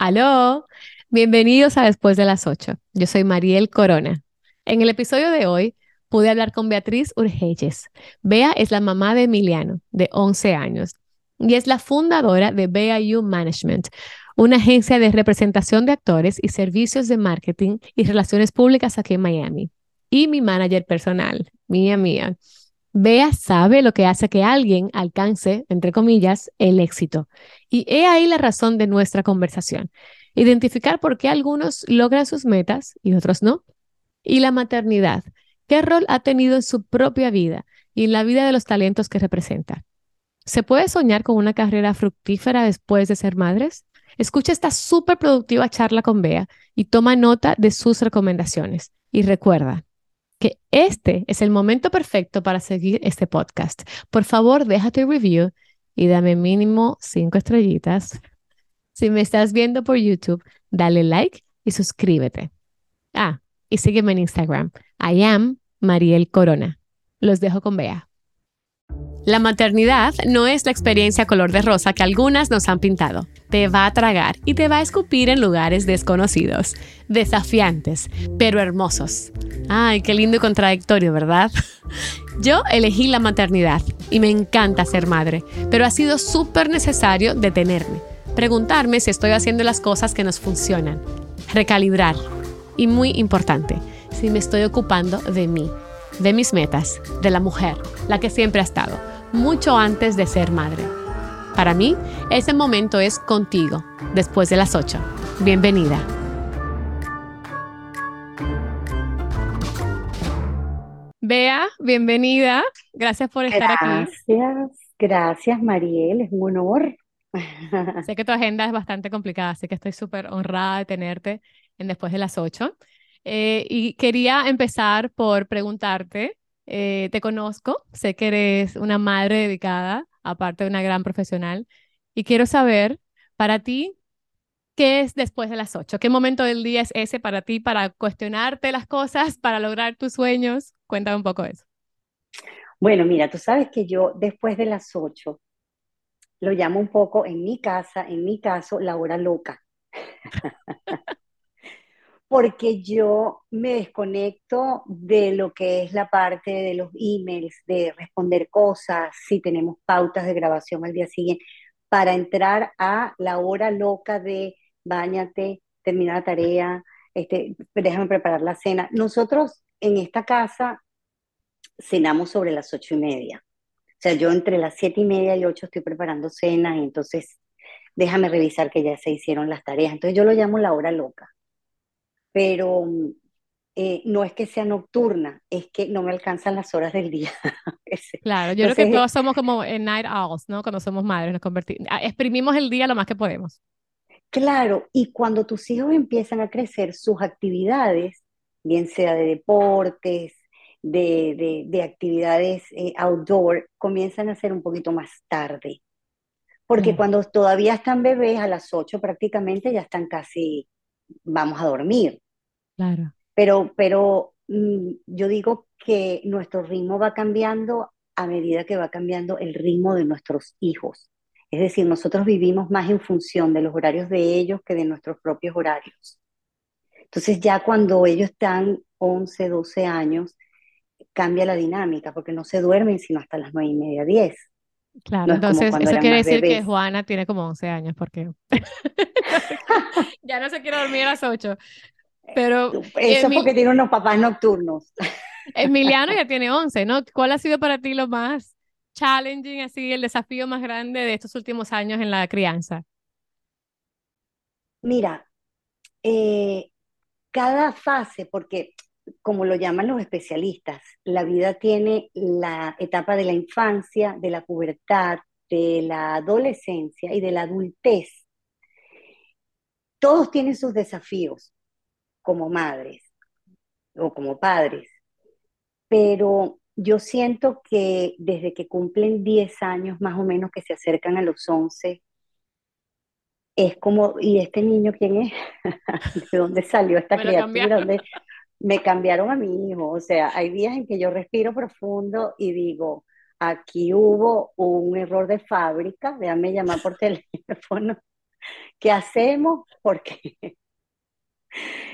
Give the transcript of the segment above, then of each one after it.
Aló, bienvenidos a Después de las 8. Yo soy Mariel Corona. En el episodio de hoy pude hablar con Beatriz Urgelles. Bea es la mamá de Emiliano, de 11 años, y es la fundadora de BAU Management, una agencia de representación de actores y servicios de marketing y relaciones públicas aquí en Miami. Y mi manager personal, mía mía. Bea sabe lo que hace que alguien alcance, entre comillas, el éxito. Y he ahí la razón de nuestra conversación. Identificar por qué algunos logran sus metas y otros no. Y la maternidad. ¿Qué rol ha tenido en su propia vida y en la vida de los talentos que representa? ¿Se puede soñar con una carrera fructífera después de ser madres? Escucha esta súper productiva charla con Bea y toma nota de sus recomendaciones. Y recuerda, que este es el momento perfecto para seguir este podcast. Por favor, déjate review y dame mínimo cinco estrellitas. Si me estás viendo por YouTube, dale like y suscríbete. Ah, y sígueme en Instagram. I am Mariel Corona. Los dejo con Bea. La maternidad no es la experiencia color de rosa que algunas nos han pintado. Te va a tragar y te va a escupir en lugares desconocidos, desafiantes, pero hermosos. Ay, qué lindo y contradictorio, ¿verdad? Yo elegí la maternidad y me encanta ser madre, pero ha sido súper necesario detenerme, preguntarme si estoy haciendo las cosas que nos funcionan, recalibrar y muy importante, si me estoy ocupando de mí, de mis metas, de la mujer, la que siempre ha estado mucho antes de ser madre. Para mí, ese momento es contigo, después de las 8. Bienvenida. Bea, bienvenida. Gracias por estar aquí. Gracias, gracias Mariel, es un honor. Sé que tu agenda es bastante complicada, así que estoy súper honrada de tenerte en después de las 8. Eh, y quería empezar por preguntarte eh, te conozco, sé que eres una madre dedicada, aparte de una gran profesional, y quiero saber, para ti, ¿qué es después de las 8? ¿Qué momento del día es ese para ti para cuestionarte las cosas, para lograr tus sueños? Cuéntame un poco eso. Bueno, mira, tú sabes que yo después de las 8 lo llamo un poco en mi casa, en mi caso, la hora loca. porque yo me desconecto de lo que es la parte de los emails, de responder cosas, si tenemos pautas de grabación al día siguiente, para entrar a la hora loca de bañate, termina la tarea, este, déjame preparar la cena. Nosotros en esta casa cenamos sobre las ocho y media. O sea, yo entre las siete y media y ocho estoy preparando cenas entonces déjame revisar que ya se hicieron las tareas. Entonces yo lo llamo la hora loca pero eh, no es que sea nocturna, es que no me alcanzan las horas del día. claro, yo creo que todos somos como night owls, ¿no? Cuando somos madres, nos convertimos, exprimimos el día lo más que podemos. Claro, y cuando tus hijos empiezan a crecer, sus actividades, bien sea de deportes, de, de, actividades eh, outdoor, comienzan a ser un poquito más tarde. Porque mm. cuando todavía están bebés, a las 8 prácticamente ya están casi vamos a dormir. Claro. Pero, pero mm, yo digo que nuestro ritmo va cambiando a medida que va cambiando el ritmo de nuestros hijos. Es decir, nosotros vivimos más en función de los horarios de ellos que de nuestros propios horarios. Entonces ya cuando ellos están 11, 12 años, cambia la dinámica, porque no se duermen sino hasta las 9 y media, 10. Claro, entonces eso quiere decir que Juana tiene como 11 años, porque ya no se quiere dormir a las 8. Pero eso es porque tiene unos papás nocturnos. Emiliano ya tiene 11, ¿no? ¿Cuál ha sido para ti lo más challenging, así, el desafío más grande de estos últimos años en la crianza? Mira, eh, cada fase, porque como lo llaman los especialistas, la vida tiene la etapa de la infancia, de la pubertad, de la adolescencia y de la adultez. Todos tienen sus desafíos como madres o como padres, pero yo siento que desde que cumplen 10 años más o menos que se acercan a los 11, es como, ¿y este niño quién es? ¿De dónde salió esta criatura? Me cambiaron a mi hijo. O sea, hay días en que yo respiro profundo y digo, aquí hubo un error de fábrica, déjame llamar por teléfono, ¿qué hacemos? Porque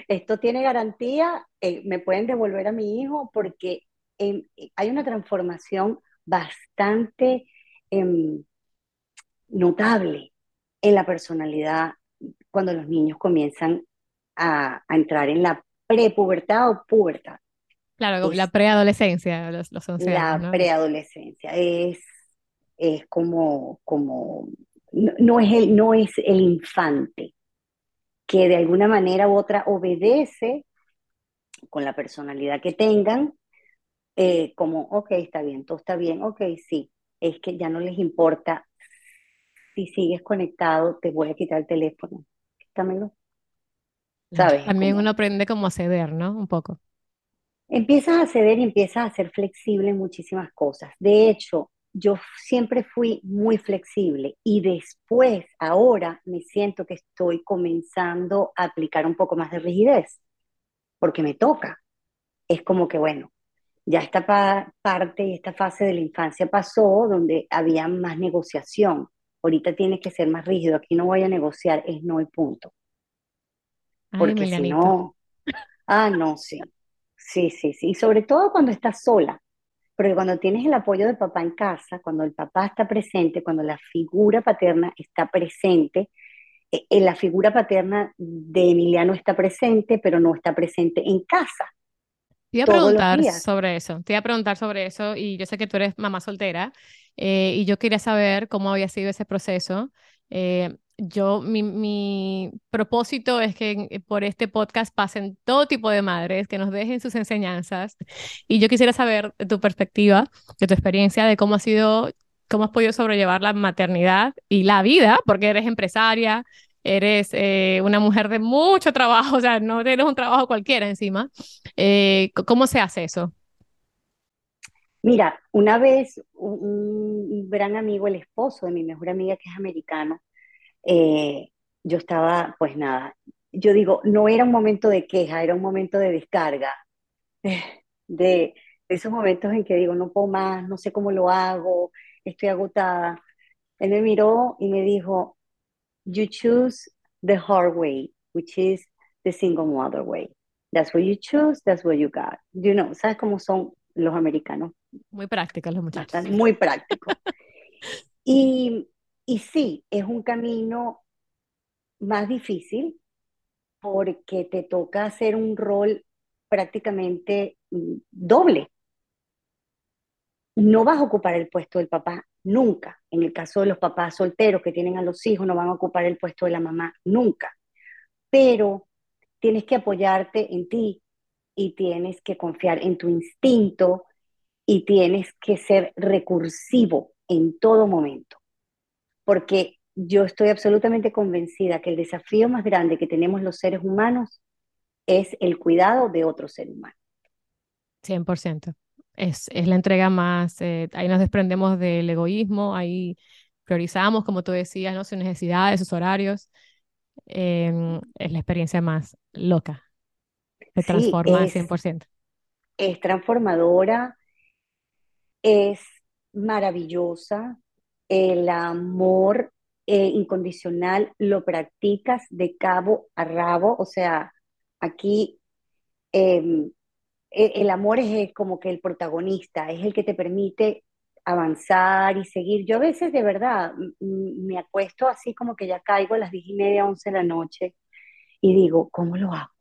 esto tiene garantía, eh, me pueden devolver a mi hijo porque hay una transformación bastante em, notable en la personalidad cuando los niños comienzan a, entrar en la prepubertad o pubertad. Claro, la preadolescencia, los, los La preadolescencia es, es como, como no, es el, no es el infante que de alguna manera u otra obedece con la personalidad que tengan, eh, como, ok, está bien, todo está bien, ok, sí, es que ya no les importa si sigues conectado, te voy a quitar el teléfono, quítamelo. ¿Sabes? También uno aprende cómo ceder, ¿no? Un poco. Empiezas a ceder y empiezas a ser flexible en muchísimas cosas. De hecho, yo siempre fui muy flexible y después, ahora, me siento que estoy comenzando a aplicar un poco más de rigidez, porque me toca. Es como que, bueno, ya esta parte y esta fase de la infancia pasó donde había más negociación. Ahorita tiene que ser más rígido. Aquí no voy a negociar, es no y punto. Porque si no, ah, no, sí. Sí, sí, sí. Y sobre todo cuando estás sola. Porque cuando tienes el apoyo de papá en casa, cuando el papá está presente, cuando la figura paterna está presente, eh, eh, la figura paterna de Emiliano está presente, pero no está presente en casa. Te iba a preguntar sobre eso, te iba a preguntar sobre eso y yo sé que tú eres mamá soltera eh, y yo quería saber cómo había sido ese proceso. Eh, yo, mi, mi, propósito es que eh, por este podcast pasen todo tipo de madres, que nos dejen sus enseñanzas. Y yo quisiera saber de tu perspectiva, de tu experiencia, de cómo ha sido, cómo has podido sobrellevar la maternidad y la vida, porque eres empresaria, eres eh, una mujer de mucho trabajo, o sea, no tienes un trabajo cualquiera encima. Eh, ¿Cómo se hace eso? Mira, una vez un gran amigo, el esposo de mi mejor amiga que es americano, eh, yo estaba, pues nada, yo digo, no era un momento de queja, era un momento de descarga, de, esos momentos en que digo, no puedo más, no sé cómo lo hago, estoy agotada. Él me miró y me dijo, you choose the hard way, which is the single mother way. That's what you choose, that's what you got. You know, ¿sabes cómo son los americanos? Muy prácticos los muchachos. Muy prácticos. y y sí, es un camino más difícil porque te toca hacer un rol prácticamente mm, doble. No vas a ocupar el puesto del papá nunca. En el caso de los papás solteros que tienen a los hijos, no van a ocupar el puesto de la mamá nunca. Pero tienes que apoyarte en ti y tienes que confiar en tu instinto y tienes que ser recursivo en todo momento porque yo estoy absolutamente convencida que el desafío más grande que tenemos los seres humanos es el cuidado de otro ser humano. 100%. Es, es la entrega más, eh, ahí nos desprendemos del egoísmo, ahí priorizamos, como tú decías, ¿no? sus necesidades, sus horarios. Em, es la experiencia más loca. Se transforma al 100%. Es transformadora, es maravillosa, el amor eh, incondicional lo practicas de cabo a rabo, o sea, aquí em, e, el amor es como que el protagonista, es el que te permite avanzar y seguir. Yo a veces de verdad me acuesto así como que ya caigo a las diez y media, once de la noche y digo, ¿cómo lo hago?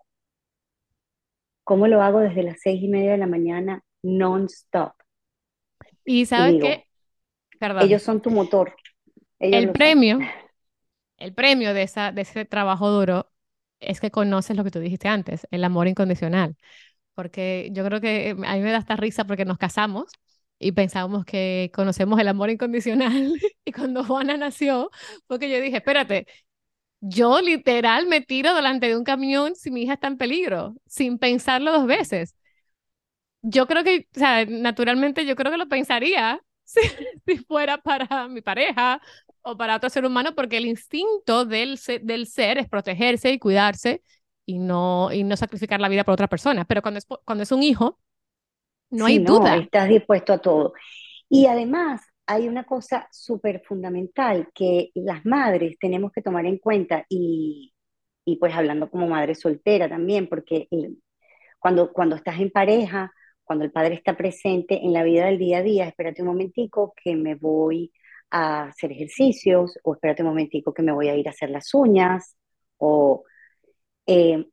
¿Cómo lo hago desde las seis y media de la mañana non-stop? Y sabes ellos son tu motor. el premio, el premio de, esa, de ese trabajo duro es que conoces lo que tú dijiste antes, el amor incondicional. Porque yo creo que a mí me da esta risa porque nos casamos y pensábamos que conocemos el amor incondicional. y cuando Juana nació, porque yo dije, espérate, yo literal me tiro delante de un camión si mi hija está en peligro, sin pensarlo dos veces. Yo creo que, o sea, naturalmente yo creo que lo pensaría si, fuera para mi pareja o para otro ser humano, porque el instinto del, del ser es protegerse y cuidarse y no, y no sacrificar la vida por otra persona. Pero cuando es, cuando es un hijo, no hay duda. Estás dispuesto a todo. Y además, hay una cosa súper fundamental que las madres tenemos que tomar en cuenta y, y pues hablando como madre soltera también, porque cuando, cuando estás en pareja, cuando el padre está presente en la vida del día a día, espérate un momentico que me voy a hacer ejercicios, o espérate un momentico que me voy a ir a hacer las uñas, o eh,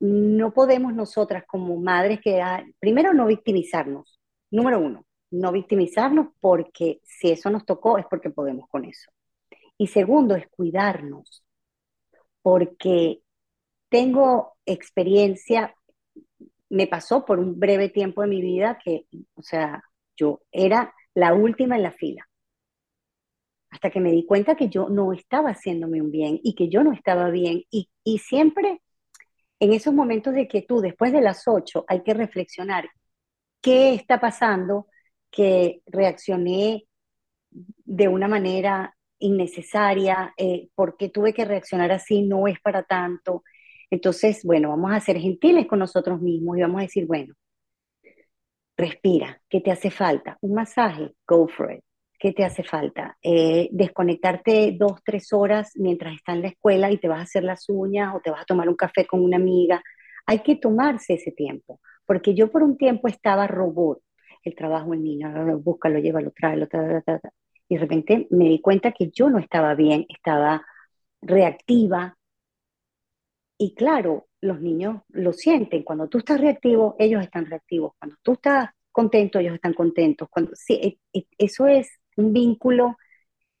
no podemos nosotras como madres que, primero no victimizarnos, número uno, no victimizarnos porque si eso nos tocó es porque podemos con eso. Y segundo es cuidarnos, porque tengo experiencia, me pasó por un breve tiempo de mi vida que, o sea, yo era la última en la fila. Hasta que me di cuenta que yo no estaba haciéndome un bien y que yo no estaba bien. Y, y siempre en esos momentos de quietud, después de las 8, hay que reflexionar qué está pasando que reaccioné de una manera innecesaria, eh, por qué tuve que reaccionar así, no es para tanto. Entonces, bueno, vamos a ser gentiles con nosotros mismos y vamos a decir, bueno, respira, ¿qué te hace falta? Un masaje, go for it. ¿Qué te hace falta? Eh, desconectarte dos, tres horas mientras está en la escuela y te vas a hacer las uñas o te vas a tomar un café con una amiga. Hay que tomarse ese tiempo, porque yo por un tiempo estaba robot. El trabajo, el niño, busca, lo lleva, lo trae, lo trae, y de repente me di cuenta que yo no estaba bien, estaba reactiva. Y claro, los niños lo sienten. Cuando tú estás reactivo, ellos están reactivos. Cuando tú estás contento, ellos están contentos. Cuando, sí, e, e, eso es un vínculo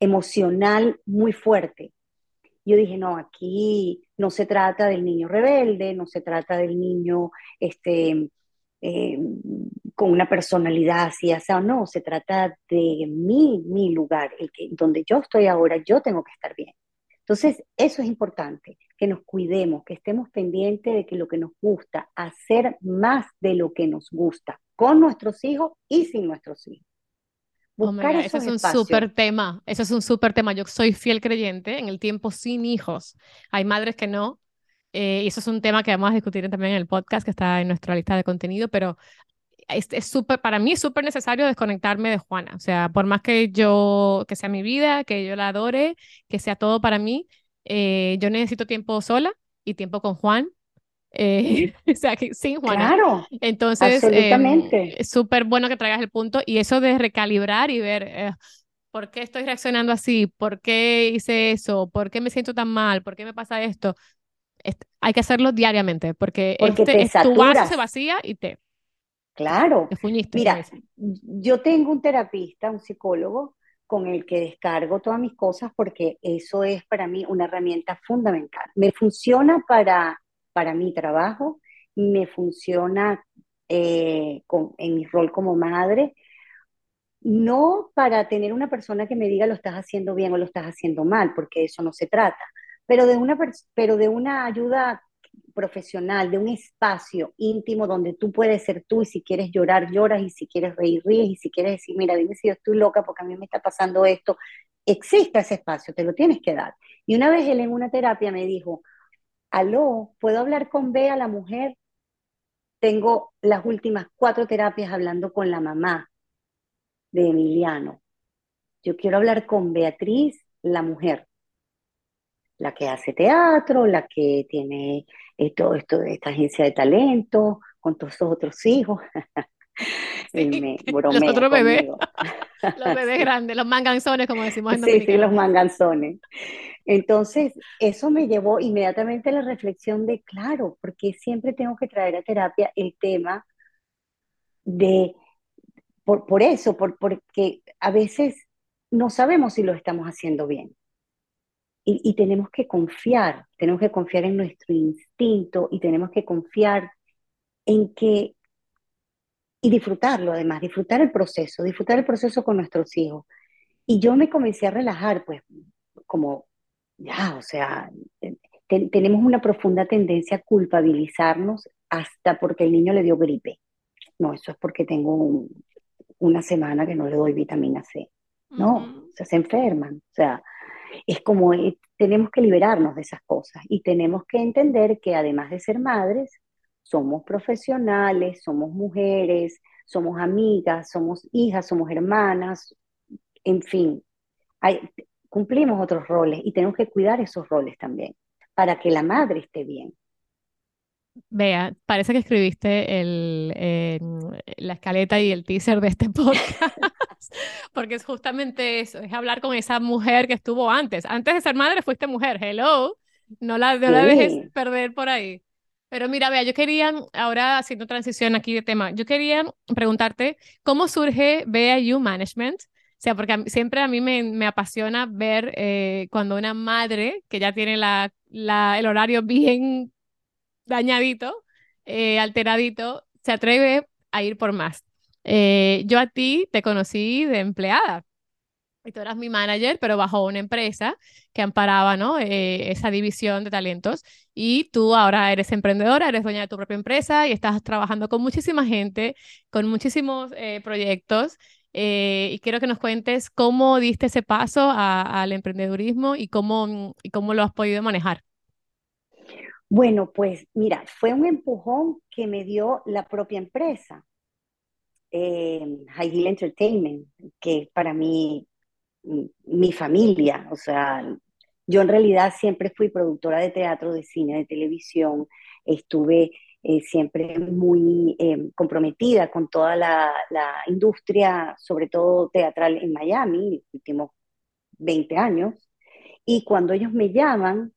emocional muy fuerte. Yo dije, no, aquí no se trata del niño rebelde, no se trata del niño este, eh, con una personalidad así, o sea, no, se trata de mi, mi lugar, el que, donde yo estoy ahora, yo tengo que estar bien. Entonces, eso es importante, que nos cuidemos, que estemos pendientes de que lo que nos gusta, hacer más de lo que nos gusta, con nuestros hijos y sin nuestros hijos. Oh eso es un súper tema, eso es un súper tema. Yo soy fiel creyente en el tiempo sin hijos. Hay madres que no, eh, y eso es un tema que vamos a discutir también en el podcast que está en nuestra lista de contenido, pero es súper, para mí es súper necesario desconectarme de Juana. O sea, por más que yo, que sea mi vida, que yo la adore, que sea todo para mí, eh, yo necesito tiempo sola y tiempo con Juan eh, o sea, que sin Juana. Claro. Entonces, absolutamente. es súper bueno que traigas el punto y eso de recalibrar y ver eh, por qué estoy reaccionando así, por qué hice eso, por qué me siento tan mal, por qué me pasa esto. hay que hacerlo diariamente porque, porque este, tu vaso se vacía y te. Claro. Mira, yo tengo un terapista, un psicólogo, con el que descargo todas mis cosas porque eso es para mí una herramienta fundamental. Me funciona para para mi trabajo, me funciona eh, en mi rol como madre, no para tener una persona que me diga lo estás haciendo bien o lo estás haciendo mal, porque eso no se trata, pero de una, pero de una ayuda profesional, de un espacio íntimo donde tú puedes ser tú y si quieres llorar, lloras y si quieres reír, ríes y si quieres decir, mira, dime si yo estoy loca porque a mí me está pasando esto, existe ese espacio, te lo tienes que dar. Y una vez él en una terapia me dijo, aló, ¿puedo hablar con Bea, la mujer? Tengo las últimas cuatro terapias hablando con la mamá de Emiliano. Yo quiero hablar con Beatriz, la mujer, la que hace teatro, la que tiene todo esto de esta agencia de talento, con todos sus otros hijos. los otros bebés. los bebés grandes, los manganzones, como decimos en Sí, sí, los manganzones. Entonces, eso me llevó inmediatamente a la reflexión de, claro, porque siempre tengo que traer a terapia el tema de, por, eso, por, porque a veces no sabemos si lo estamos haciendo bien. Y, y, tenemos que confiar, tenemos que confiar en nuestro instinto y tenemos que confiar en que, y disfrutarlo además, disfrutar el proceso, disfrutar el proceso con nuestros hijos. Y yo me comencé a relajar, pues, como ya, o sea, tenemos una profunda tendencia a culpabilizarnos hasta porque el niño le dio gripe. No, eso es porque tengo una semana que no le doy vitamina C. No, o sea, se enferman. O sea, es como eh, tenemos que liberarnos de esas cosas y tenemos que entender que además de ser madres, somos profesionales, somos mujeres, somos amigas, somos hijas, somos hermanas, en fin, cumplimos otros roles y tenemos que cuidar esos roles también para que la madre esté bien. Vea, parece que escribiste el, la escaleta y el teaser de este podcast, porque es justamente eso, es hablar con esa mujer que estuvo antes. Antes de ser madre fuiste mujer, hello, no la, no la dejes perder por ahí. Pero mira, vea, yo quería, ahora haciendo transición aquí de tema, yo quería preguntarte cómo surge BAU Management. O sea, porque siempre a mí me, me apasiona ver eh, cuando una madre que ya tiene la, la, el horario bien dañadito, eh, alteradito, se atreve a ir por más. Eh, yo a ti te conocí de empleada. Y tú eras mi manager, pero bajo una empresa que amparaba ¿no? Eh, esa división de talentos. Y tú ahora eres emprendedora, eres dueña de tu propia empresa y estás trabajando con muchísima gente, con muchísimos proyectos. y quiero que nos cuentes cómo diste ese paso al emprendedurismo y cómo, y cómo lo has podido manejar. Bueno, pues mira, fue un empujón que me dio la propia empresa, eh, High Hill Entertainment, que para mí, mi familia, o sea, yo en realidad siempre fui productora de teatro, de cine, de televisión, estuve eh, siempre muy eh, comprometida con toda la, la, industria, sobre todo teatral en Miami, los últimos 20 años, y cuando ellos me llaman,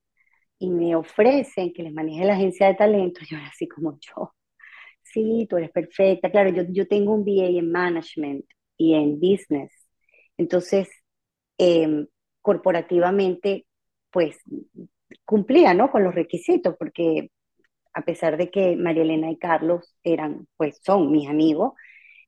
y me ofrecen que les maneje la agencia de talento, yo era así como yo, sí, tú eres perfecta, claro, yo, yo tengo un BA en management y en business, entonces, em, corporativamente, pues cumplía, ¿no? Con los requisitos, porque a pesar de que María Elena y Carlos eran, pues son mis amigos,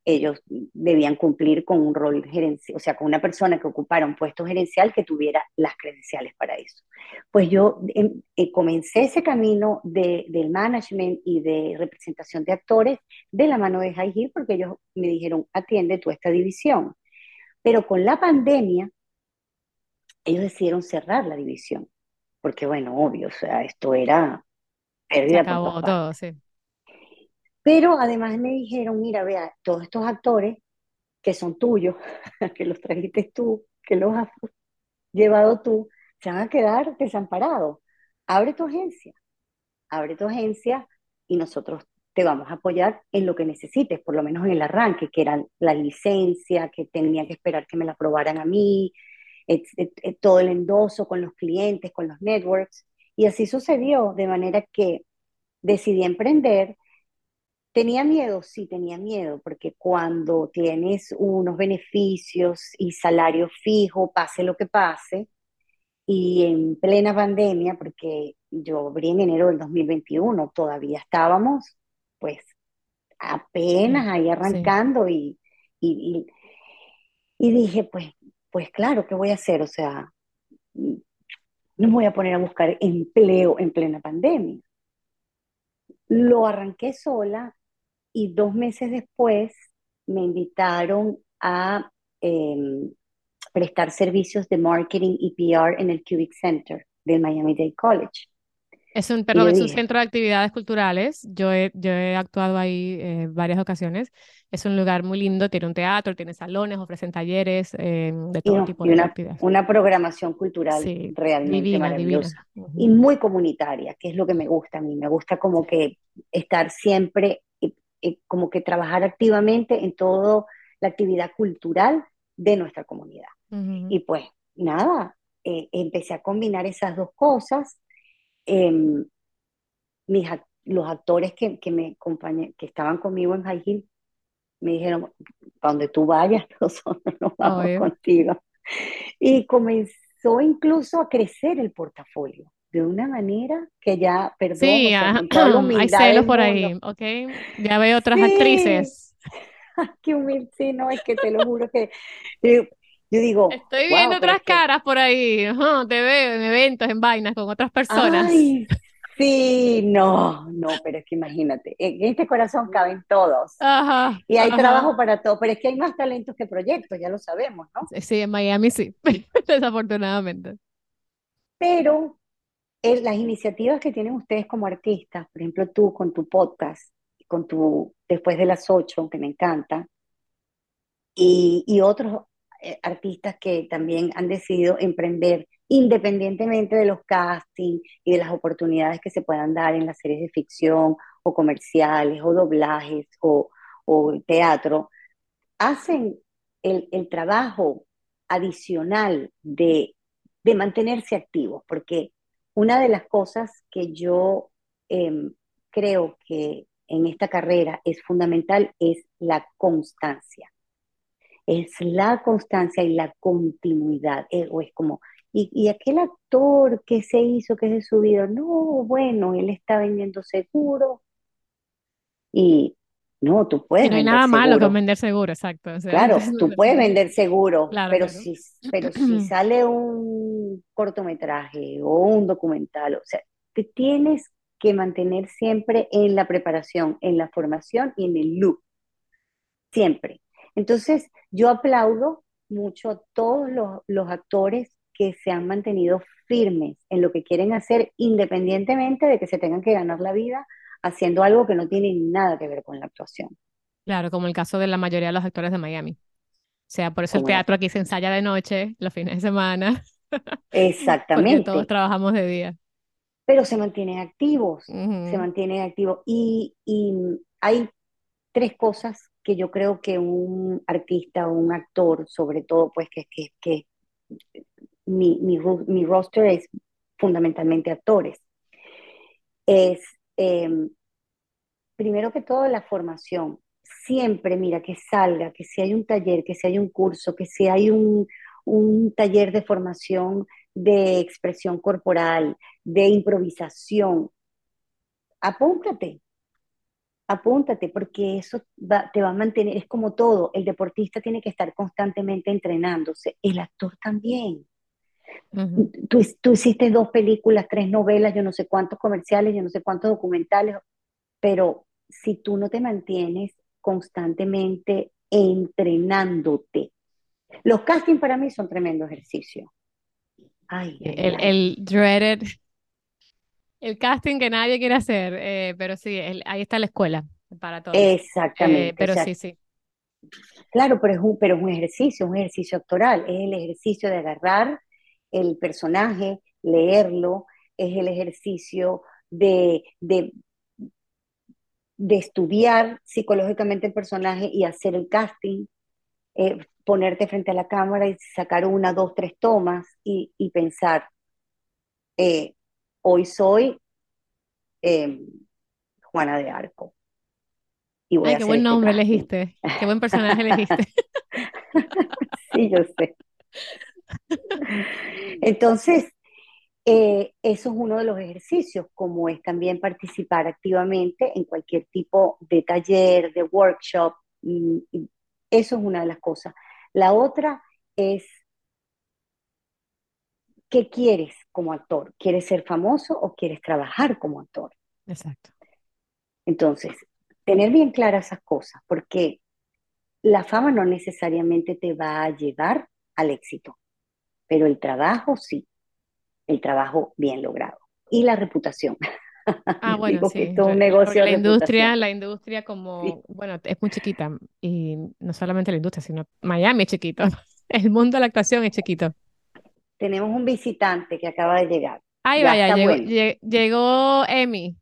ellos debían cumplir con un rol gerencial, o sea, con una persona que ocupara un puesto gerencial que tuviera las credenciales para eso. Pues yo em, eh, comencé ese camino de, del management y de representación de actores de la mano de High Hill porque ellos me dijeron, atiende tú esta división. Pero con la pandemia, ellos decidieron cerrar la división, porque bueno, obvio, o sea, esto era pérdida. Se acabó todo, sí. Pero además me dijeron, mira, vea, todos estos actores que son tuyos, que los trajiste tú, que los has llevado tú, se van a quedar desamparados. Abre tu agencia, abre tu agencia y nosotros te vamos a apoyar en lo que necesites, por lo menos en el arranque, que era la licencia, que tenía que esperar que me la aprobaran a mí, todo el endoso con los clientes, con los networks. Y así sucedió, de manera que decidí emprender Tenía miedo, sí, tenía miedo, porque cuando tienes unos beneficios y salario fijo, pase lo que pase, y en plena pandemia, porque yo abrí en enero del 2021, todavía estábamos, pues, apenas ahí arrancando y, y, y, dije, pues, pues claro, ¿qué voy a hacer? O sea, no me voy a poner a buscar empleo en plena pandemia. Lo arranqué sola, y dos meses después me invitaron a em, prestar servicios de marketing y PR en el Cubic Center del Miami-Dade College. Es un, perdón, es un centro de actividades culturales. Yo he, yo he actuado ahí eh, varias ocasiones. Es un lugar muy lindo, tiene un teatro, tiene salones, ofrecen talleres eh, de todo tipo de una, actividades. Una programación cultural realmente maravillosa y muy comunitaria, que es lo que me gusta a mí. Me gusta como que estar siempre eh, como que trabajar activamente en toda la actividad cultural de nuestra comunidad. Y pues nada, eh, empecé a combinar esas dos cosas. Em, mis, los actores que, que me que estaban conmigo en High Hill me dijeron, para donde tú vayas, nosotros nos vamos contigo. Y comenzó incluso a crecer el portafolio de una manera que ya, perdón, sí, hay celos por ahí, ¿ok? Ya veo otras actrices. Qué humilde, sí, no, es que te lo juro que yo, digo... Estoy viendo otras caras por ahí, te veo en eventos, en vainas con otras personas. Ay, sí, no, no, pero es que imagínate, en este corazón caben todos. Ajá, y hay trabajo para todo, pero es que hay más talentos que proyectos, ya lo sabemos, ¿no? Sí, en Miami sí, desafortunadamente. Pero las iniciativas que tienen ustedes como artistas, por ejemplo tú con tu podcast, con tu Después de las ocho, que me encanta, y, otros eh, artistas que también han decidido emprender independientemente de los castings y de las oportunidades que se puedan dar en las series de ficción o comerciales o doblajes o, o teatro, hacen el, el trabajo adicional de, mantenerse activos, porque una de las cosas que yo eh, creo que en esta carrera es fundamental es la constancia. Es la constancia y la continuidad. Eh, o es como, y, y, aquel actor que se hizo, que es de vida, no, bueno, él está vendiendo seguro. Y no, tú puedes. no hay nada malo con vender seguro, exacto. claro, tú puedes vender seguro, pero, Si, pero si sale un cortometraje o un documental, o sea, te tienes que mantener siempre en la preparación, en la formación y en el look. Siempre. Entonces, yo aplaudo mucho a todos los, los actores que se han mantenido firmes en lo que quieren hacer, independientemente de que se tengan que ganar la vida haciendo algo que no tiene nada que ver con la actuación. Claro, como el caso de la mayoría de los actores de Miami. O sea, por eso el teatro aquí se ensaya de noche, los fines de semana. Exactamente. Porque todos trabajamos de día. Pero se mantienen activos, se mantienen activos. Y, y hay tres cosas que yo creo que un artista o un actor, sobre todo, pues que, que, que mi, mi, mi roster es fundamentalmente actores. Es Em, primero que todo, la formación. Siempre, mira, que salga, que si hay un taller, que si hay un curso, que si hay un, un taller de formación de expresión corporal, de improvisación, apúntate, apúntate, porque eso te va a mantener, es como todo, el deportista tiene que estar constantemente entrenándose, el actor también tú, hiciste dos películas, tres novelas, yo no sé cuántos comerciales, yo no sé cuántos documentales, pero si tú no te mantienes constantemente entrenándote, los castings para mí son tremendo ejercicio. Ay, el, el dreaded, el casting que nadie quiere hacer, eh, pero sí, ahí está la escuela para todos. Exactamente. Eh, pero sí, sí. Claro, pero es, un, pero es un ejercicio, un ejercicio actoral, es el ejercicio de agarrar el personaje, leerlo, es el ejercicio de, de, estudiar psicológicamente el personaje y hacer el casting, eh, ponerte frente a la cámara y sacar una, dos, tres tomas y, pensar, eh, hoy soy em, Juana de Arco. Y qué buen este nombre elegiste, qué buen personaje elegiste. sí, yo sé. Entonces, eh, eso es uno de los ejercicios, como es también participar activamente en cualquier tipo de taller, de workshop. eso es una de las cosas. La otra es, ¿qué quieres como actor? ¿Quieres ser famoso o quieres trabajar como actor? Exacto. Entonces, tener bien claras esas cosas, porque la fama no necesariamente te va a llevar al éxito pero el trabajo sí, el trabajo bien logrado. Y la reputación. Ah, bueno, sí. un negocio la industria, la industria como, bueno, es muy chiquita y no solamente la industria, sino Miami es chiquito. El mundo de la actuación es chiquito. Tenemos un visitante que acaba de llegar. Ahí vaya, llegó, llegó, Emi.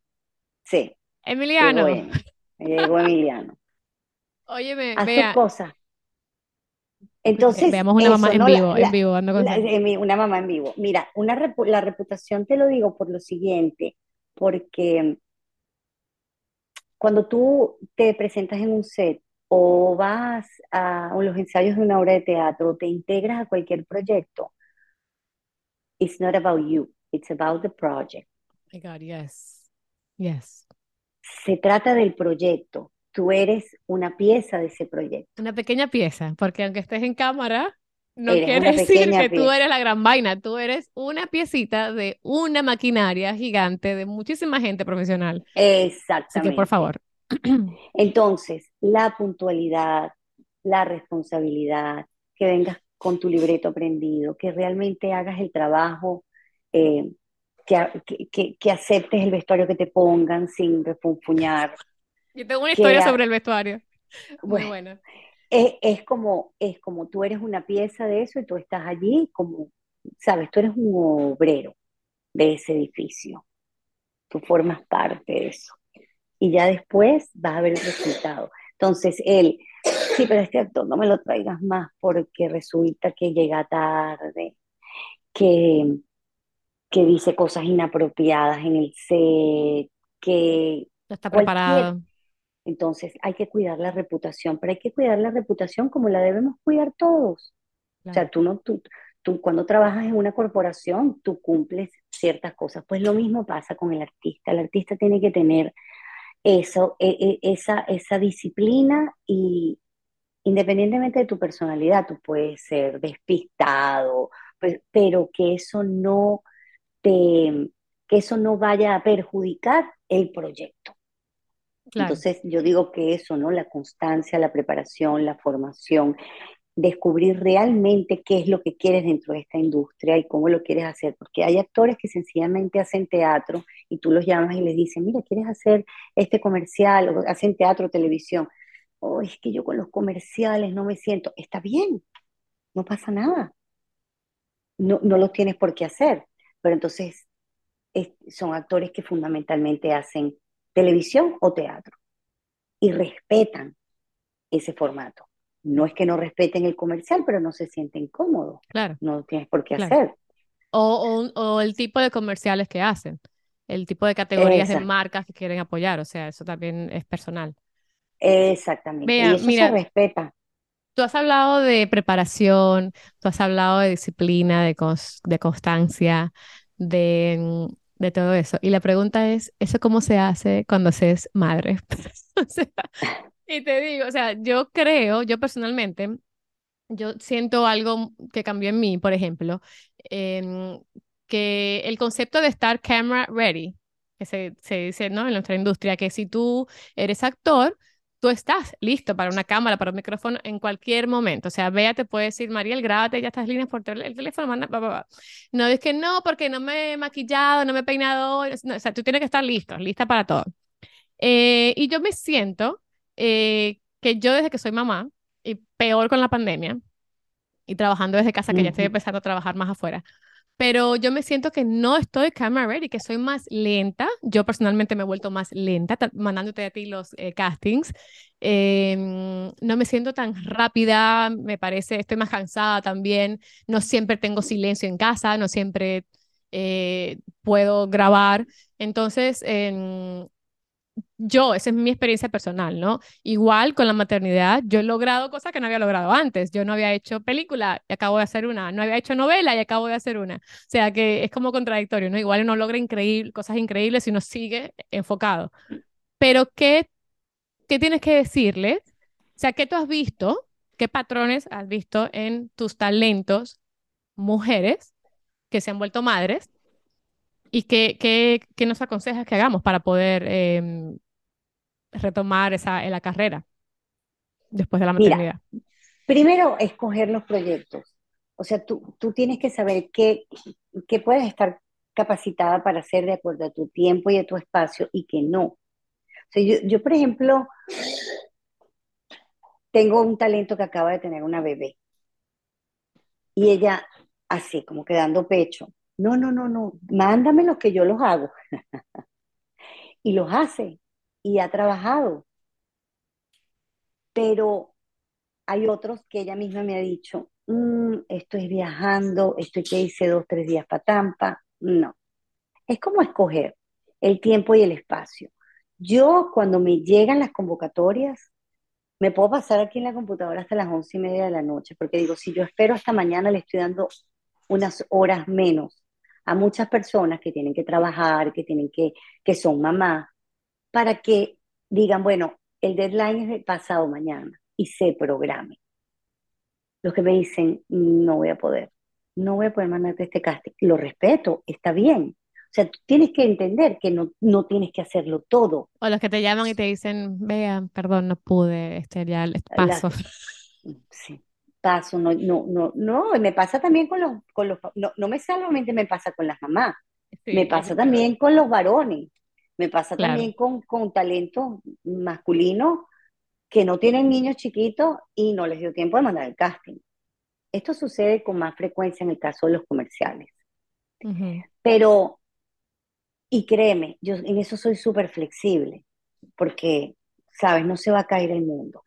Sí. Emiliano. Llegó, Emiliano. Óyeme, vea. cosas. Entonces, veamos una mamá en vivo, en vivo, una mamá en vivo. Mira, una la reputación te lo digo por lo siguiente, porque cuando tú te presentas en un set o vas a los ensayos de una obra de teatro, te integras a cualquier proyecto, it's not about you, it's about the project. Oh my God, yes, yes. Se trata del proyecto tú eres una pieza de ese proyecto. Una pequeña pieza, porque aunque estés en cámara, no quiere decir que tú eres la gran vaina, tú eres una piecita de una maquinaria gigante de muchísima gente profesional. Exactamente. Así que por favor. Entonces, la puntualidad, la responsabilidad, que vengas con tu libreto aprendido, que realmente hagas el trabajo, eh, que, que, aceptes el vestuario que te pongan sin refunfuñar, yo tengo una historia sobre el vestuario. Muy buena. es, es como, es como tú eres una pieza de eso y tú estás allí como, sabes, tú eres un obrero de ese edificio. Tú formas parte de eso. Y ya después vas a ver el resultado. Entonces, él, sí, pero este actor no me lo traigas más porque resulta que llega tarde, que, que dice cosas inapropiadas en el set, que... No está preparado. Entonces hay que cuidar la reputación, pero hay que cuidar la reputación como la debemos cuidar todos. O sea, tú no, tú, tú cuando trabajas en una corporación, tú cumples ciertas cosas. Pues lo mismo pasa con el artista. El artista tiene que tener eso, e, e, esa, esa disciplina y independientemente de tu personalidad, tú puedes ser despistado, pues, pero que eso no te, que eso no vaya a perjudicar el proyecto. Entonces yo digo que eso, ¿no? La constancia, la preparación, la formación, descubrir realmente qué es lo que quieres dentro de esta industria y cómo lo quieres hacer, porque hay actores que sencillamente hacen teatro y tú los llamas y les dices, mira, ¿quieres hacer este comercial? O hacen teatro, televisión. Oh, es que yo con los comerciales no me siento. Está bien, no pasa nada. No, no lo tienes por qué hacer, pero entonces son actores que fundamentalmente hacen televisión o teatro y respetan ese formato. No es que no respeten el comercial, pero no se sienten cómodos. Claro. No tienes por qué hacer. O, o, el tipo de comerciales que hacen, el tipo de categorías de marcas que quieren apoyar, o sea, eso también es personal. Exactamente. y eso se respeta. Tú has hablado de preparación, tú has hablado de disciplina, de, de constancia, de, de todo eso. Y la pregunta es, ¿eso cómo se hace cuando se es madre? y te digo, o sea, yo creo, yo personalmente, yo siento algo que cambió en mí, por ejemplo, que el concepto de estar camera ready, que se, se dice ¿no? en nuestra industria, que si tú eres actor, tú estás listo para una cámara, para un micrófono en cualquier momento. O sea, vea, te puede decir, Mariel, grábate ya estas líneas por el teléfono, manda, No es que no, porque no me he maquillado, no me he peinado o sea, tú tienes que estar listo, lista para todo. Eh, y yo me siento eh, que yo desde que soy mamá, y peor con la pandemia, y trabajando desde casa, que ya estoy empezando a trabajar más afuera, pero yo me siento que no estoy camera ready, que soy más lenta. Yo personalmente me he vuelto más lenta mandándote a ti los eh, castings. Em, no me siento tan rápida, me parece, estoy más cansada también. No siempre tengo silencio en casa, no siempre eh, puedo grabar. Entonces, yo, esa es mi experiencia personal, ¿no? Igual con la maternidad, yo he logrado cosas que no había logrado antes. Yo no había hecho película y acabo de hacer una, no había hecho novela y acabo de hacer una. O sea que es como contradictorio, ¿no? Igual uno logra increíble, cosas increíbles si uno sigue enfocado. Pero ¿qué, qué tienes que decirles? O sea, ¿qué tú has visto? ¿Qué patrones has visto en tus talentos mujeres que se han vuelto madres? ¿Y qué, qué, qué nos aconsejas que hagamos para poder em, retomar esa, la carrera después de la maternidad? primero, escoger los proyectos. O sea, tú, tú tienes que saber qué, qué puedes estar capacitada para hacer de acuerdo a tu tiempo y a tu espacio y que no. O sea, yo, yo, por ejemplo, tengo un talento que acaba de tener una bebé. Y ella, así, como quedando pecho. No, no, no, no, mándame los que yo los hago. y los hace y ha trabajado. Pero hay otros que ella misma me ha dicho, mm, estoy viajando, estoy que hice dos, tres días para Tampa. No, es como escoger el tiempo y el espacio. Yo cuando me llegan las convocatorias, me puedo pasar aquí en la computadora hasta las once y media de la noche, porque digo, si yo espero hasta mañana, le estoy dando unas horas menos a muchas personas que tienen que trabajar, que tienen que, que son mamás, para que digan, bueno, el deadline es pasado mañana y se programe. Los que me dicen, no voy a poder, no voy a poder mandarte este casting, lo respeto, está bien. O sea, tú tienes que entender que no, no tienes que hacerlo todo. O los que te llaman y te dicen, vean, perdón, no pude, este ya paso. sí, paso, no, no, no, no, me pasa también con los, con los no, no me solamente me pasa con las mamás, me pasa también con los varones. Me pasa también con, con talento masculino que no tienen niños chiquitos y no les dio tiempo de mandar el casting. Esto sucede con más frecuencia en el caso de los comerciales. Pero, y créeme, yo en eso soy súper flexible, porque, sabes, no se va a caer el mundo.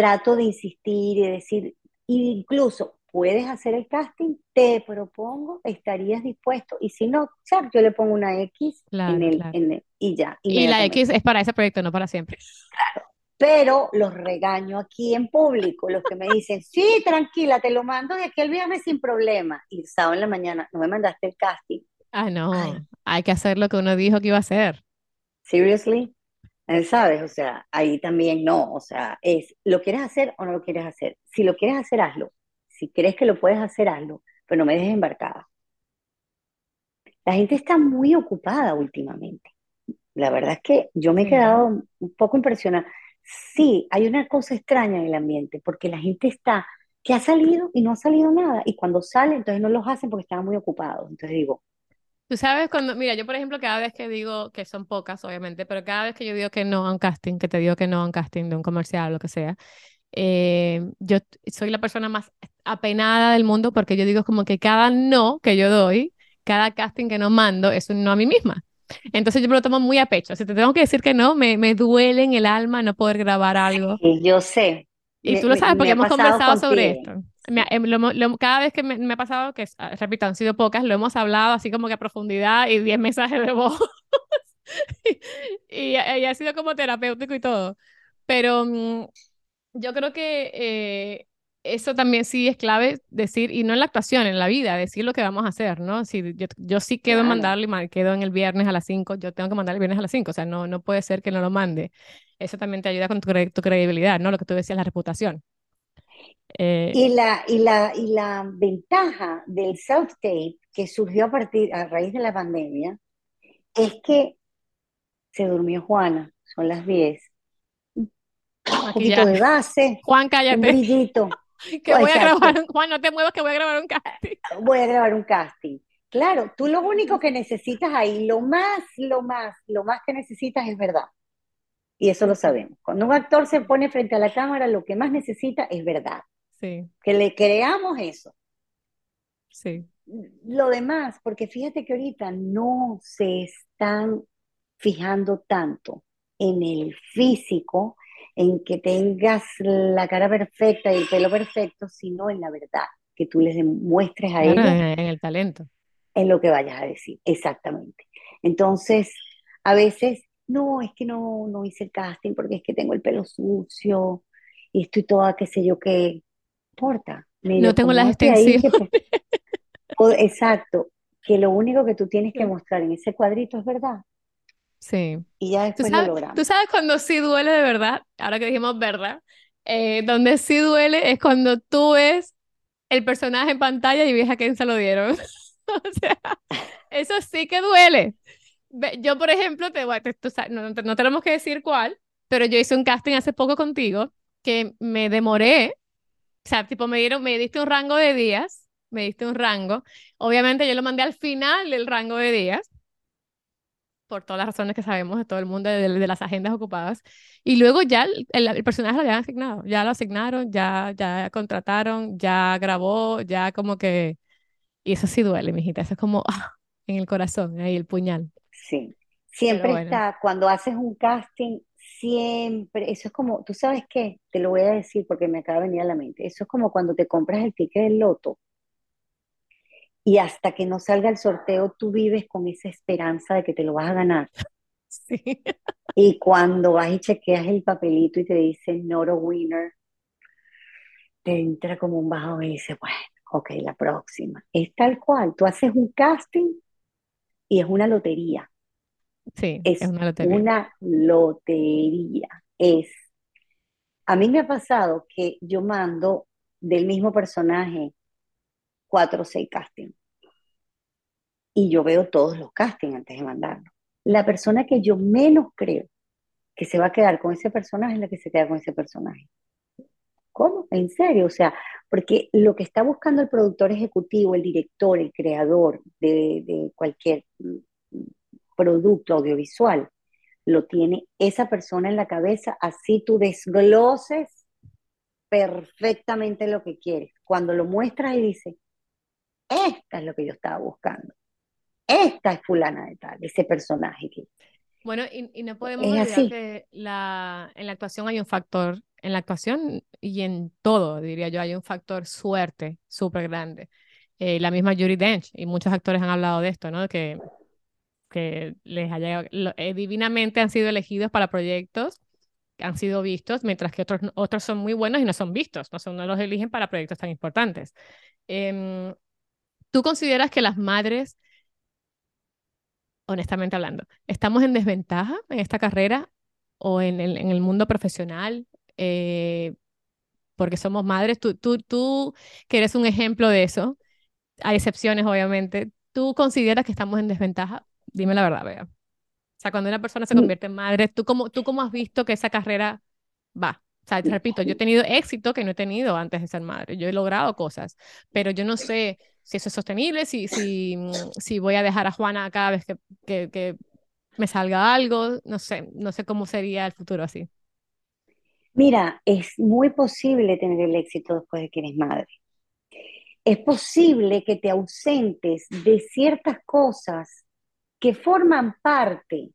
Trato de insistir y decir, incluso puedes hacer el casting, te propongo, estarías dispuesto. Y si no, yo le pongo una X en, el, y ya. Y la X es para ese proyecto, no para siempre. Claro. Pero los regaño aquí en público, los que me dicen, sí, tranquila, te lo mando de aquí el viernes sin problema. Y el sábado en la mañana, no me mandaste el casting. Ah, no, hay que hacer lo que uno dijo que iba a hacer. Seriously, ¿sabes? O sea, ahí también no, o sea, es, ¿lo quieres hacer o no lo quieres hacer? Si lo quieres hacer, hazlo si crees que lo puedes hacer, hazlo, pero no me dejes embarcada. La gente está muy ocupada últimamente. La verdad es que yo me he quedado un poco impresionada. Sí, hay una cosa extraña en el ambiente, porque la gente está que ha salido y no ha salido nada, y cuando sale, entonces no los hacen porque están muy ocupados. Entonces digo, Tú sabes cuando, mira, yo por ejemplo cada vez que digo, que son pocas obviamente, pero cada vez que yo digo que no a un casting, que te digo que no a un casting de un comercial o lo que sea, eh, yo soy la persona más apenada del mundo porque yo digo como que cada no que yo doy, cada casting que no mando es un no a mí misma. Entonces yo me lo tomo muy a pecho. Si te tengo que decir que no, me, me duele en el alma no poder grabar algo. Sí, yo sé. Y tú lo sabes porque hemos conversado sobre esto. Em, cada vez que me, ha pasado, que ah, repito, han sido pocas, lo hemos hablado así como que a profundidad y 10 mensajes de voz. y, y, ha sido como terapéutico y todo. Pero mm, yo creo que eh, eso también sí es clave decir, y no en la actuación, en la vida, decir lo que vamos a hacer, ¿no? Si yo, yo sí quedo en mandarle, quedo en el viernes a las 5, yo tengo que mandarle el viernes a las 5, o sea, no, no puede ser que no lo mande. Eso también te ayuda con tu, tu credibilidad, ¿no? Lo que tú decías, la reputación. Eh, y, la, y, la, y la ventaja del self-tape que surgió a partir, a raíz de la pandemia, es que se durmió Juana, son las 10, un poquito de base. Juan, cállate. Un brillito. que voy a grabar, Juan, no te muevas que voy a grabar un casting. Voy a grabar un casting. Claro, tú lo único que necesitas ahí, lo más, lo más, lo más que necesitas es verdad. Y eso lo sabemos. Cuando un actor se pone frente a la cámara, lo que más necesita es verdad. Sí. Que le creamos eso. Sí. Lo demás, porque fíjate que ahorita no se están fijando tanto en el físico, en que tengas la cara perfecta y el pelo perfecto, sino en la verdad, que tú les demuestres a ellos. En el talento. En lo que vayas a decir, exactamente. Entonces, a veces, no, es que no, no hice el casting porque es que tengo el pelo sucio y estoy toda, qué sé yo, qué importa. No tengo las extensiones. exacto, que lo único que tú tienes que mostrar en ese cuadrito es verdad. Sí. Y ya después ¿Tú sabes, lo logramos. Tú sabes cuando sí duele de verdad, ahora que dijimos verdad, eh, donde sí duele es cuando tú ves el personaje en pantalla y ves a quién se lo dieron. o sea, eso sí que duele. Yo, por ejemplo, te, no, no, tenemos que decir cuál, pero yo hice un casting hace poco contigo que me demoré, o sea, tipo me dieron, me diste un rango de días, me diste un rango. Obviamente yo lo mandé al final del rango de días por todas las razones que sabemos de todo el mundo, de, las agendas ocupadas. Y luego ya el, personaje lo habían asignado, ya lo asignaron, ya, ya contrataron, ya grabó, ya como que... Y eso sí duele, mijita, eso es como ah, en el corazón, ahí el puñal. Sí, siempre está, cuando haces un casting, siempre, eso es como, tú sabes qué, te lo voy a decir porque me acaba de venir a la mente, eso es como cuando te compras el ticket del loto y hasta que no salga el sorteo tú vives con esa esperanza de que te lo vas a ganar. Sí. Y cuando vas y chequeas el papelito y te dice not a winner, te entra como un bajo y dices, bueno, ok, la próxima. Es tal cual, tú haces un casting y es una lotería. Sí, es, una lotería. Una lotería. Es. A mí me ha pasado que yo mando del mismo personaje cuatro o seis castings. Y yo veo todos los castings antes de mandarlo. La persona que yo menos creo que se va a quedar con ese personaje es la que se queda con ese personaje. ¿Cómo? ¿En serio? O sea, porque lo que está buscando el productor ejecutivo, el director, el creador de, de cualquier producto audiovisual, lo tiene esa persona en la cabeza, así tú desgloses perfectamente lo que quieres. Cuando lo muestras y dices, esta es lo que yo estaba buscando, esta es fulana de tal, ese personaje que... Bueno, y, no podemos olvidar que la, en la actuación hay un factor, en la actuación y en todo, diría yo, hay un factor suerte súper grande. Eh, la misma Judy Dench, y muchos actores han hablado de esto, ¿no? Que, que les haya, eh, divinamente han sido elegidos para proyectos han sido vistos, mientras que otros, otros son muy buenos y no son vistos, no, son, no los eligen para proyectos tan importantes. Em, ¿Tú consideras que las madres honestamente hablando, ¿estamos en desventaja en esta carrera o en el, en el mundo profesional? Eh, porque somos madres, tú, tú, tú que eres un ejemplo de eso, hay excepciones obviamente, ¿tú consideras que estamos en desventaja? Dime la verdad, vea. O sea, cuando una persona se mm. convierte en madre, ¿tú cómo, tú cómo has visto que esa carrera va? O sea, te repito, yo he tenido éxito que no he tenido antes de ser madre. Yo he logrado cosas, pero yo no sé si eso es sostenible, si, si, mm, si voy a dejar a Juana cada vez que, que, que me salga algo. No sé, no sé cómo sería el futuro así. Mira, es muy posible tener el éxito después de que eres madre. Es posible que te ausentes de ciertas cosas que forman parte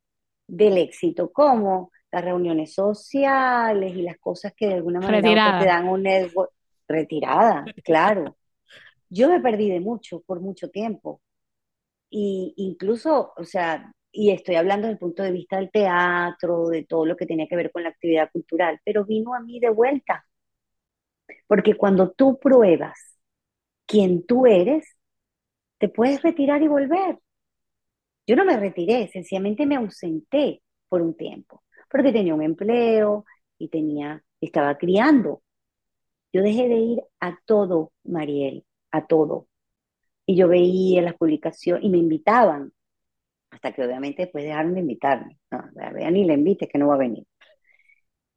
del éxito, como las reuniones sociales y las cosas que de alguna manera te dan un ego retirada, claro. Yo me perdí de mucho por mucho tiempo. Y incluso, o sea, y estoy hablando desde el punto de vista del teatro, de todo lo que tenía que ver con la actividad cultural, pero vino a mí de vuelta. Porque cuando tú pruebas quién tú eres, te puedes retirar y volver. Yo no me retiré, sencillamente me ausenté por un tiempo porque tenía un empleo y tenía, estaba criando. Yo dejé de ir a todo, Mariel, a todo. Y yo veía las publicaciones y me invitaban, hasta que obviamente después dejaron de invitarme. No, vean ni le invite que no va a venir.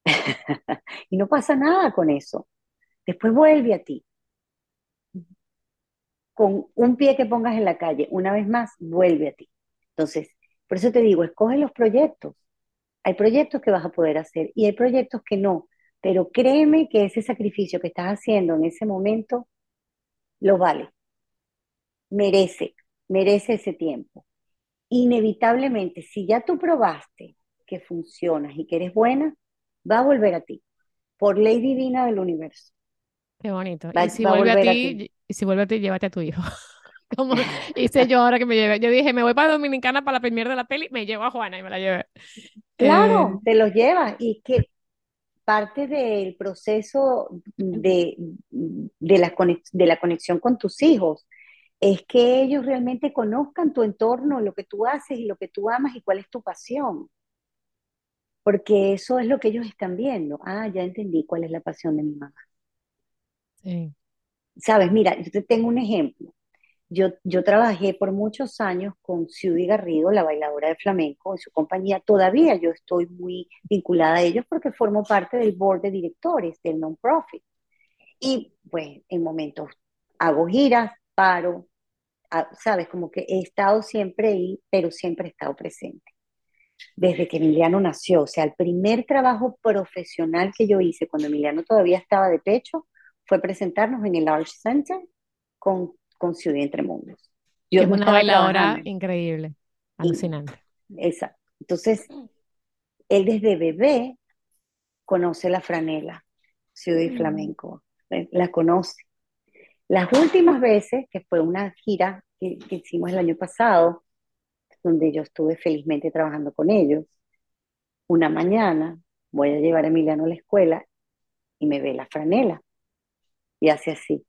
y no pasa nada con eso. Después vuelve a ti. Con un pie que pongas en la calle, una vez más, vuelve a ti. Entonces, por eso te digo, escoge los proyectos. Hay proyectos que vas a poder hacer y hay proyectos que no, pero créeme que ese sacrificio que estás haciendo en ese momento lo vale. Merece, merece ese tiempo. Inevitablemente, si ya tú probaste que funcionas y que eres buena, va a volver a ti, por ley divina del universo. Qué bonito. y si vuelve a ti, y si vuelve a ti, llévate a tu hijo. Como hice yo ahora que me llevé. Yo dije, me voy para Dominicana para la primera de la peli, me llevo a Juana y me la llevé. Claro, eh, te los llevas. Y que parte del proceso de, de, la de la conexión con tus hijos es que ellos realmente conozcan tu entorno, lo que tú haces y lo que tú amas y cuál es tu pasión. Porque eso es lo que ellos están viendo. Ah, ya entendí cuál es la pasión de mi mamá. Sí. Sabes, mira, yo te tengo un ejemplo. Yo, yo trabajé por muchos años con Ciudad Garrido, la bailadora de flamenco, en su compañía. Todavía yo estoy muy vinculada a ellos porque formo parte del board de directores del non-profit. Y pues en momentos hago giras, paro, sabes, como que he estado siempre ahí, pero siempre he estado presente. Desde que Emiliano nació, o sea, el primer trabajo profesional que yo hice cuando Emiliano todavía estaba de pecho fue presentarnos en el Arch Center con con Ciudad Entre Mundos. Yo es una bailadora increíble, alucinante. exacto. Entonces, él desde bebé conoce la franela, Ciudad y mm. Flamenco, eh, la conoce. Las últimas veces, que fue una gira que, que hicimos el año pasado, donde yo estuve felizmente trabajando con ellos, una mañana voy a llevar a Emiliano a la escuela y me ve la franela y hace así,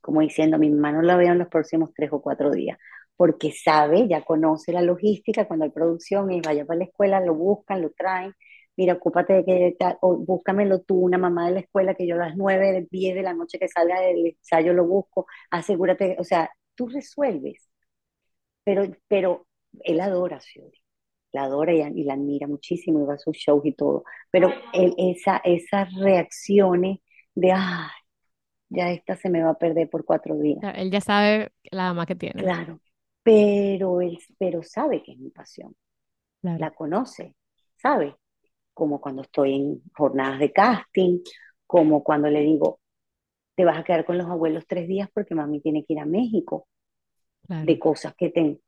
como diciendo, mi mamá no la veo en los próximos tres o cuatro días, porque sabe, ya conoce la logística, cuando hay producción y vaya para la escuela, lo buscan, lo traen, mira, ocúpate de que, o búscamelo tú, una mamá de la escuela, que yo a las nueve, diez de la noche que salga del ensayo lo busco, asegúrate, o sea, tú resuelves, pero, pero él adora a la adora y, la admira muchísimo y va a sus shows y todo, pero él, esa, esas reacciones de, ay, ya esta se me va a perder por cuatro días. Él ya sabe la dama que tiene. Claro, pero él pero sabe que es mi pasión. la conoce, ¿sabe? Como cuando estoy en jornadas de casting, como cuando le digo, te vas a quedar con los abuelos tres días porque mami tiene que ir a México, de cosas que tengo.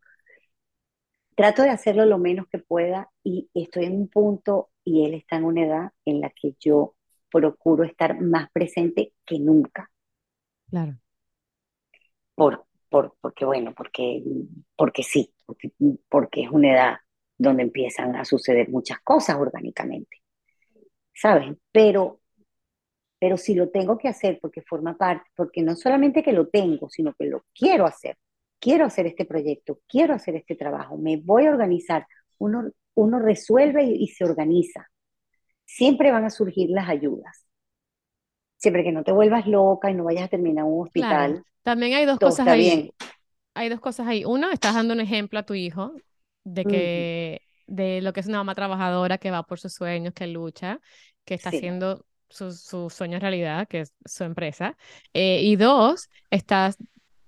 Trato de hacerlo lo menos que pueda y estoy en un punto y él está en una edad en la que yo procuro estar más presente que nunca. Claro. Por, por, porque bueno, porque, porque sí, porque, es una edad donde empiezan a suceder muchas cosas orgánicamente, ¿sabes? Pero, pero si lo tengo que hacer porque forma parte, porque no solamente que lo tengo, sino que lo quiero hacer, quiero hacer este proyecto, quiero hacer este trabajo, me voy a organizar, uno, uno resuelve y, se organiza. Siempre van a surgir las ayudas. Siempre que no te vuelvas loca y no vayas a terminar en un hospital. También hay dos cosas ahí. Hay dos cosas ahí. Uno, estás dando un ejemplo a tu hijo de que de lo que es una mamá trabajadora que va por sus sueños, que lucha, que está haciendo sus su sueños realidad, que es su empresa. Eh, y dos, estás,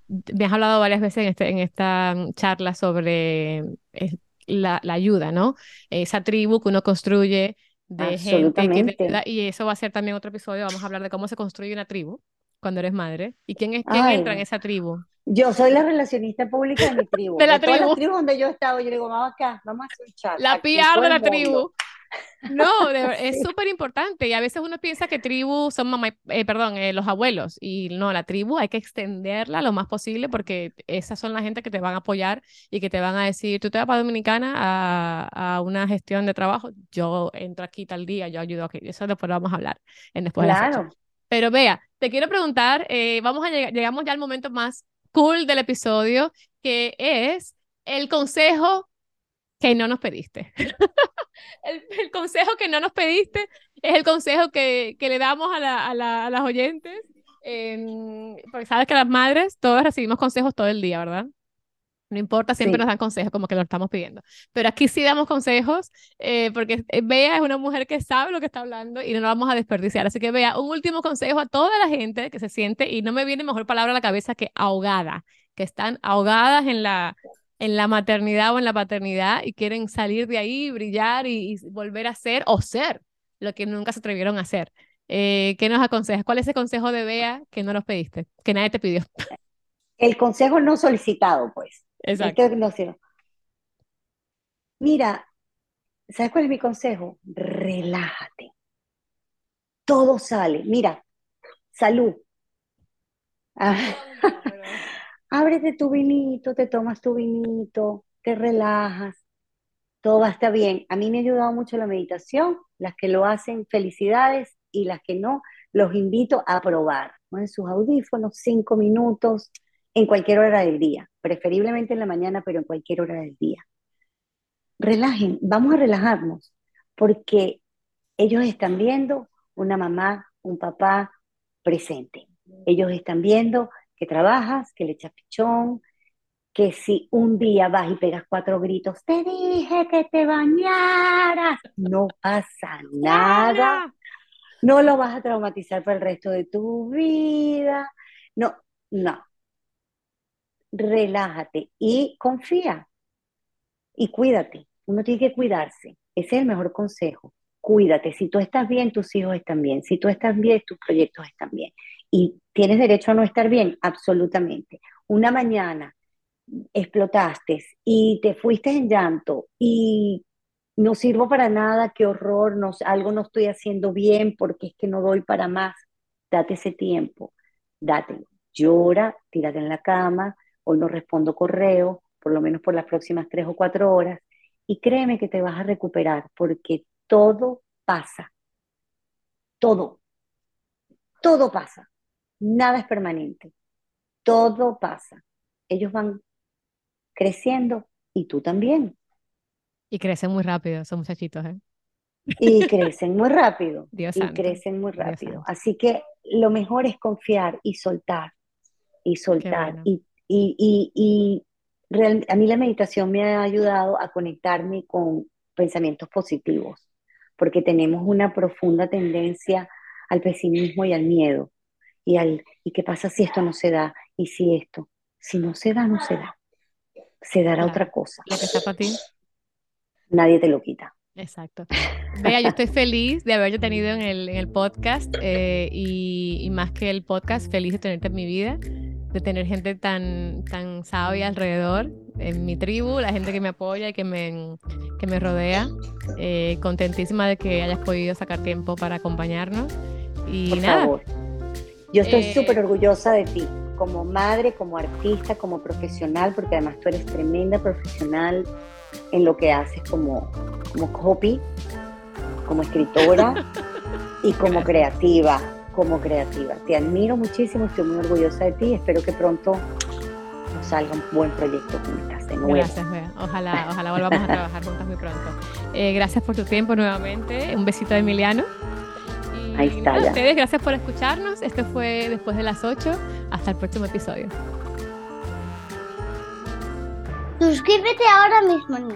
me has hablado varias veces en, este, en esta charla sobre eh, la, la, ayuda, ¿no? Esa tribu que uno construye de gente que y eso va a ser también otro episodio, vamos a hablar de cómo se construye una tribu cuando eres madre y quién es quién entra en esa tribu. Yo soy la relacionista pública de mi tribu. de la tribu. donde yo he estado, yo digo, vamos acá, vamos a hacer un chat. La PR de la tribu. No, es súper importante y a veces uno piensa que tribu son mamá, eh, perdón, eh, los abuelos y no, la tribu hay que extenderla lo más posible porque esas son la gente que te van a apoyar y que te van a decir, tú te vas para Dominicana a, a una gestión de trabajo, yo entro aquí tal día, yo ayudo aquí, eso después lo vamos a hablar en después claro. Pero vea, te quiero preguntar, eh, vamos a llegamos ya al momento más cool del episodio, que es el consejo que no nos pediste. el, consejo que no nos pediste es el consejo que, que le damos a, la, a, las oyentes. porque sabes que las madres todas recibimos consejos todo el día, ¿verdad? No importa, siempre nos dan consejos como que lo estamos pidiendo. Pero aquí sí damos consejos eh, porque Bea es una mujer que sabe lo que está hablando y no lo vamos a desperdiciar. Así que Bea, un último consejo a toda la gente que se siente, y no me viene mejor palabra a la cabeza que ahogada, que están ahogadas en la, en la maternidad o en la paternidad y quieren salir de ahí, brillar y, volver a ser o ser lo que nunca se atrevieron a hacer. Eh, ¿Qué nos aconsejas? ¿Cuál es ese consejo de Bea que no nos pediste, que nadie te pidió? El consejo no solicitado, pues. Exacto. Mira, ¿sabes cuál es mi consejo? Relájate. Todo sale. Mira, salud. Ah. Ábrete tu vinito, te tomas tu vinito, te relajas, todo va a estar bien. A mí me ha ayudado mucho la meditación, las que lo hacen, felicidades, y las que no, los invito a probar. Sus audífonos, cinco minutos, en cualquier hora del día, preferiblemente en la mañana, pero en cualquier hora del día. Relajen, vamos a relajarnos, porque ellos están viendo una mamá, un papá presente. Ellos están viendo que trabajas, que le echas pichón, que si un día vas y pegas cuatro gritos, te dije que te bañaras, no pasa nada, no lo vas a traumatizar para el resto de tu vida, no, no, relájate y confía y cuídate. Uno tiene que cuidarse. Ese es el mejor consejo. Cuídate. Si tú estás bien, tus hijos están bien. Si tú estás bien, tus proyectos están bien. Y tienes derecho a no estar bien, absolutamente. Una mañana explotaste y te fuiste en llanto y no sirvo para nada, qué horror, no, algo no estoy haciendo bien porque es que no doy para más. Date ese tiempo, date, llora, tírate en la cama, hoy no respondo correo, por lo menos por las próximas tres o cuatro horas, y créeme que te vas a recuperar porque todo pasa. Todo. Todo pasa. Nada es permanente. Todo pasa. Ellos van creciendo y tú también. Y crecen muy rápido esos muchachitos, ¿eh? Y crecen muy rápido. Dios y crecen muy rápido. Así que lo mejor es confiar y soltar. Y soltar. Y y, y, a mí la meditación me ha ayudado a conectarme con pensamientos positivos, porque tenemos una profunda tendencia al pesimismo y al miedo. Y al, ¿y qué pasa si esto no se da? ¿Y si esto? Si no se da, no se da. Se dará otra cosa. Lo que está para ti. nadie te lo quita. Exacto. Vea, yo estoy feliz de haberte tenido en el, en el podcast eh, y, y, más que el podcast, feliz de tenerte en mi vida, de tener gente tan, tan sabia alrededor, en mi tribu, la gente que me apoya y que me, que me rodea. Eh, contentísima de que hayas podido sacar tiempo para acompañarnos. Y Por nada. favor. Yo estoy Eh, súper orgullosa de ti, como madre, como artista, como profesional, porque además tú eres tremenda profesional en lo que haces como, como copy, como escritora y como creativa, como creativa. Te admiro muchísimo, estoy muy orgullosa de ti, espero que pronto nos salga un buen proyecto juntas de nuevo. Gracias, Bea. Ojalá, ojalá volvamos a trabajar juntas muy pronto. Eh, gracias por tu tiempo nuevamente. Un besito de Emiliano. Ahí está, nada, ya. ustedes, gracias por escucharnos. Este fue después de las 8. Hasta el próximo episodio. Suscríbete ahora mismo.